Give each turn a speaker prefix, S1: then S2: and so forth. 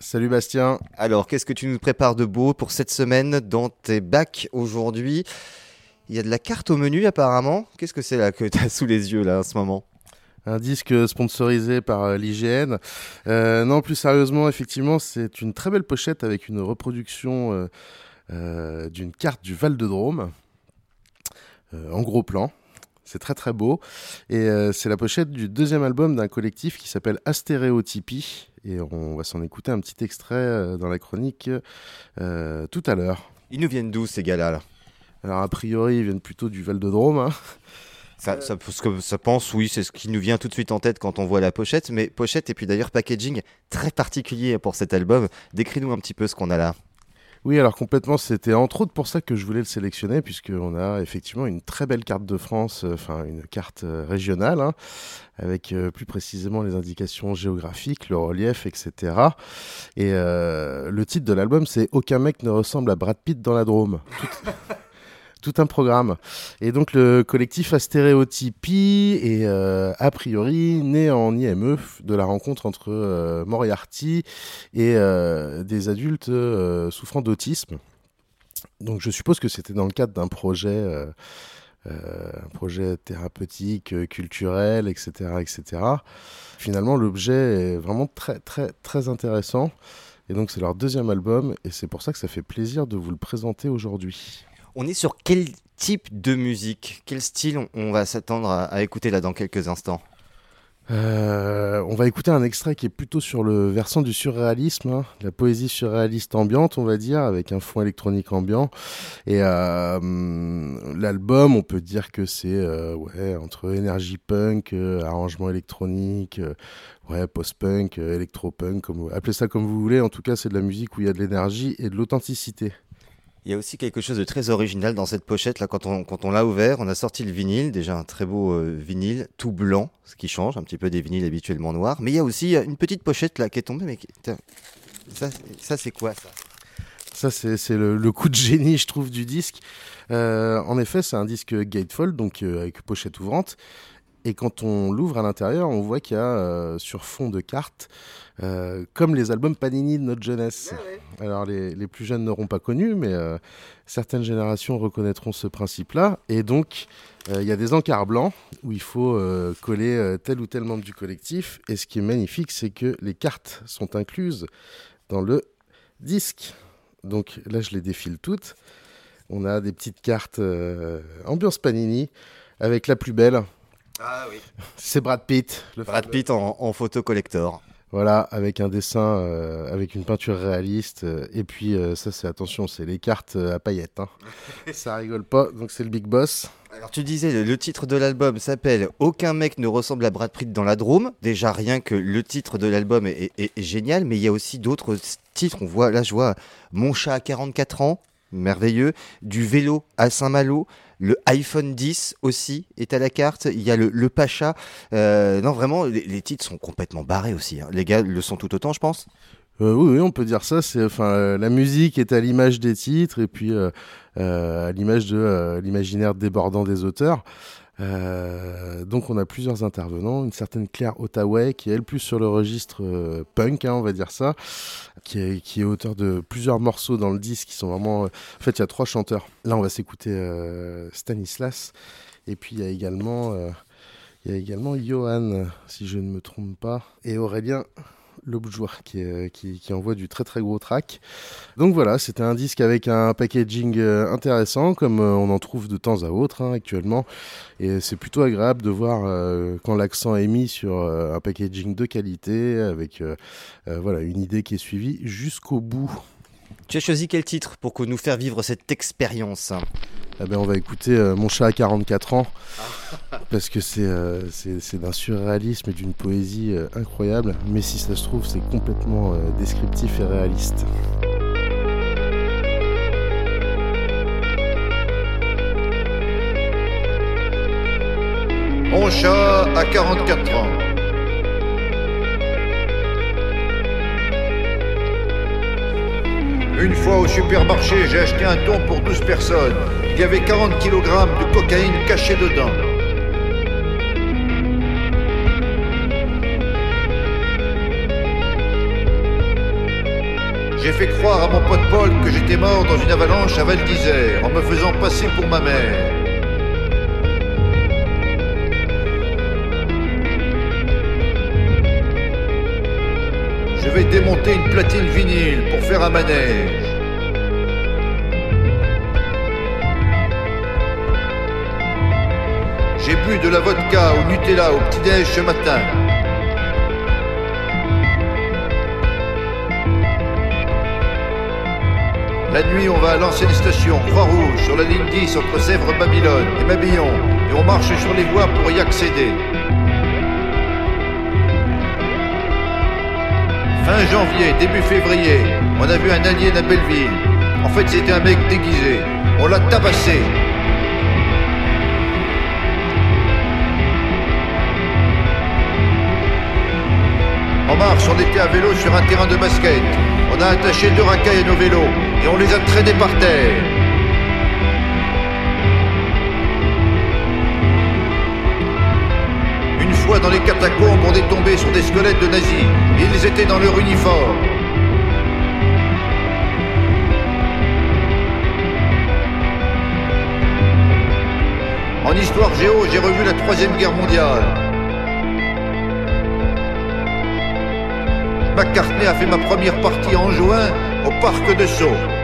S1: Salut Bastien.
S2: Alors, qu'est-ce que tu nous prépares de beau pour cette semaine dans tes bacs aujourd'hui? Il y a de la carte au menu apparemment. Qu'est-ce que c'est là que tu as sous les yeux là en ce moment?
S1: Un disque sponsorisé par euh, l'IGN. Euh, non, plus sérieusement, effectivement, c'est une très belle pochette avec une reproduction euh, d'une carte du Val de Drôme en gros plan. C'est très très beau. Et c'est la pochette du deuxième album d'un collectif qui s'appelle Astéréotypie. Et on va s'en écouter un petit extrait dans la chronique tout à l'heure.
S2: Ils nous viennent d'où ces gars-là
S1: Alors a priori, ils viennent plutôt du Val de Drôme. Hein.
S2: Ça, ça, que ça pense, oui, c'est ce qui nous vient tout de suite en tête quand on voit la pochette. Mais pochette et puis d'ailleurs packaging très particulier pour cet album. Décris-nous un petit peu ce qu'on a là.
S1: Oui, alors complètement, c'était entre autres pour ça que je voulais le sélectionner, puisqu'on a effectivement une très belle carte de France, euh, enfin une carte euh, régionale, hein, avec euh, plus précisément les indications géographiques, le relief, etc. Et le titre de l'album, c'est Aucun mec ne ressemble à Brad Pitt dans la Drôme. Un programme. Et donc le collectif Astéréotypie est euh, a priori né en IME de la rencontre entre euh, Moriarty et euh, des adultes souffrant d'autisme. Donc je suppose que c'était dans le cadre d'un projet, un projet thérapeutique, culturel, etc., etc. Finalement, l'objet est vraiment très très très intéressant. Et donc c'est leur deuxième album et c'est pour ça que ça fait plaisir de vous le présenter aujourd'hui.
S2: On est sur quel type de musique? Quel style on, va s'attendre à, écouter là dans quelques instants?
S1: Euh, on va écouter un extrait qui est plutôt sur le versant du surréalisme, hein, la poésie surréaliste ambiante, on va dire, avec un fond électronique ambiant. Et euh, l'album, on peut dire que c'est euh, entre énergie punk, arrangement électronique, ouais, post-punk, électro-punk, comme, appelez ça comme vous voulez. En tout cas, c'est de la musique où il y a de l'énergie et de l'authenticité.
S2: Il y a aussi quelque chose de très original dans cette pochette. Là, quand on, quand on l'a ouvert, on a sorti le vinyle, déjà un très beau euh, vinyle, tout blanc, ce qui change un petit peu des vinyles habituellement noirs. Mais il y a aussi une petite pochette là qui est tombée. Mais ça, ça c'est quoi ça?
S1: Ça, c'est le, coup de génie, je trouve, du disque. Euh, en effet, c'est un disque gatefold, donc euh, avec pochette ouvrante. Et quand on l'ouvre à l'intérieur, on voit qu'il y a euh, sur fond de cartes, euh, comme les albums Panini de notre jeunesse. Alors les, les, plus jeunes n'auront pas connu, mais euh, certaines générations reconnaîtront ce principe-là. Et donc, il y a des encarts blancs où il faut coller tel ou tel membre du collectif. Et ce qui est magnifique, c'est que les cartes sont incluses dans le disque. Donc là, je les défile toutes. On a des petites cartes ambiance Panini avec la plus belle
S2: ah oui.
S1: C'est Brad Pitt.
S2: Le Brad Pitt en, photo collector.
S1: Voilà, avec un dessin, euh, avec une peinture réaliste. Euh, et puis, euh, ça, c'est attention, c'est les cartes à paillettes. Hein. ça rigole pas, donc c'est le Big Boss.
S2: Alors, tu disais, le, titre de l'album s'appelle Aucun mec ne ressemble à Brad Pitt dans la Drôme. Déjà, rien que le titre de l'album est, est, génial, mais il y a aussi d'autres titres. On voit, là, je vois Mon chat à 44 ans, merveilleux. Du vélo à Saint-Malo. Le iPhone 10 aussi est à la carte. Il y a le, Pacha. Euh, non, vraiment, les, titres sont complètement barrés aussi. Hein. Les gars le sont tout autant, je pense.
S1: Euh, oui, on peut dire ça. C'est enfin euh, la musique est à l'image des titres et puis à l'image de l'imaginaire débordant des auteurs. Donc on a plusieurs intervenants, une certaine Claire Ottaway qui est elle plus sur le registre punk, hein, on va dire ça, qui est, auteur de plusieurs morceaux dans le disque qui sont vraiment... Euh, en fait il y a trois chanteurs. Là on va s'écouter Stanislas et puis il y a également... il y a également Johan, si je ne me trompe pas, et Aurélien L'Objour qui, qui, qui, envoie du très très gros track. Donc voilà, c'était un disque avec un packaging euh, intéressant, comme euh, on en trouve de temps à autre hein, actuellement. Et c'est plutôt agréable de voir euh, quand l'accent est mis sur un packaging de qualité, avec voilà, une idée qui est suivie jusqu'au bout.
S2: Tu as choisi quel titre pour nous faire vivre cette expérience?
S1: Eh ben on va écouter euh, Mon chat à 44 ans, parce que euh, c'est d'un surréalisme et d'une poésie euh, incroyable, mais si ça se trouve, c'est complètement descriptif et réaliste.
S3: Mon chat à 44 ans. Une fois au supermarché, j'ai acheté un thon pour 12 personnes. Il y avait 40 kg de cocaïne cachée dedans. J'ai fait croire à mon pote Paul que j'étais mort dans une avalanche à Val d'Isère en me faisant passer pour ma mère. Je vais démonter une platine vinyle pour faire un manège. J'ai bu de la vodka au Nutella au petit-déj ce matin. La nuit, on va à l'ancienne station Croix-Rouge sur la ligne 10 entre Sèvres, Babylone et Mabillon et on marche sur les voies pour y accéder. Fin janvier, début février, on a vu un alien à Belleville. En fait, c'était un mec déguisé. On l'a tabassé. En mars, on était à vélo sur un terrain de basket. On a attaché deux racailles à nos vélos et on les a traînés par terre. Dans les catacombes, on est tombé sur des squelettes de nazis. Ils étaient dans leur uniforme. En histoire géo, j'ai revu la Troisième Guerre mondiale. McCartney a fait ma première partie en juin au parc de Sceaux.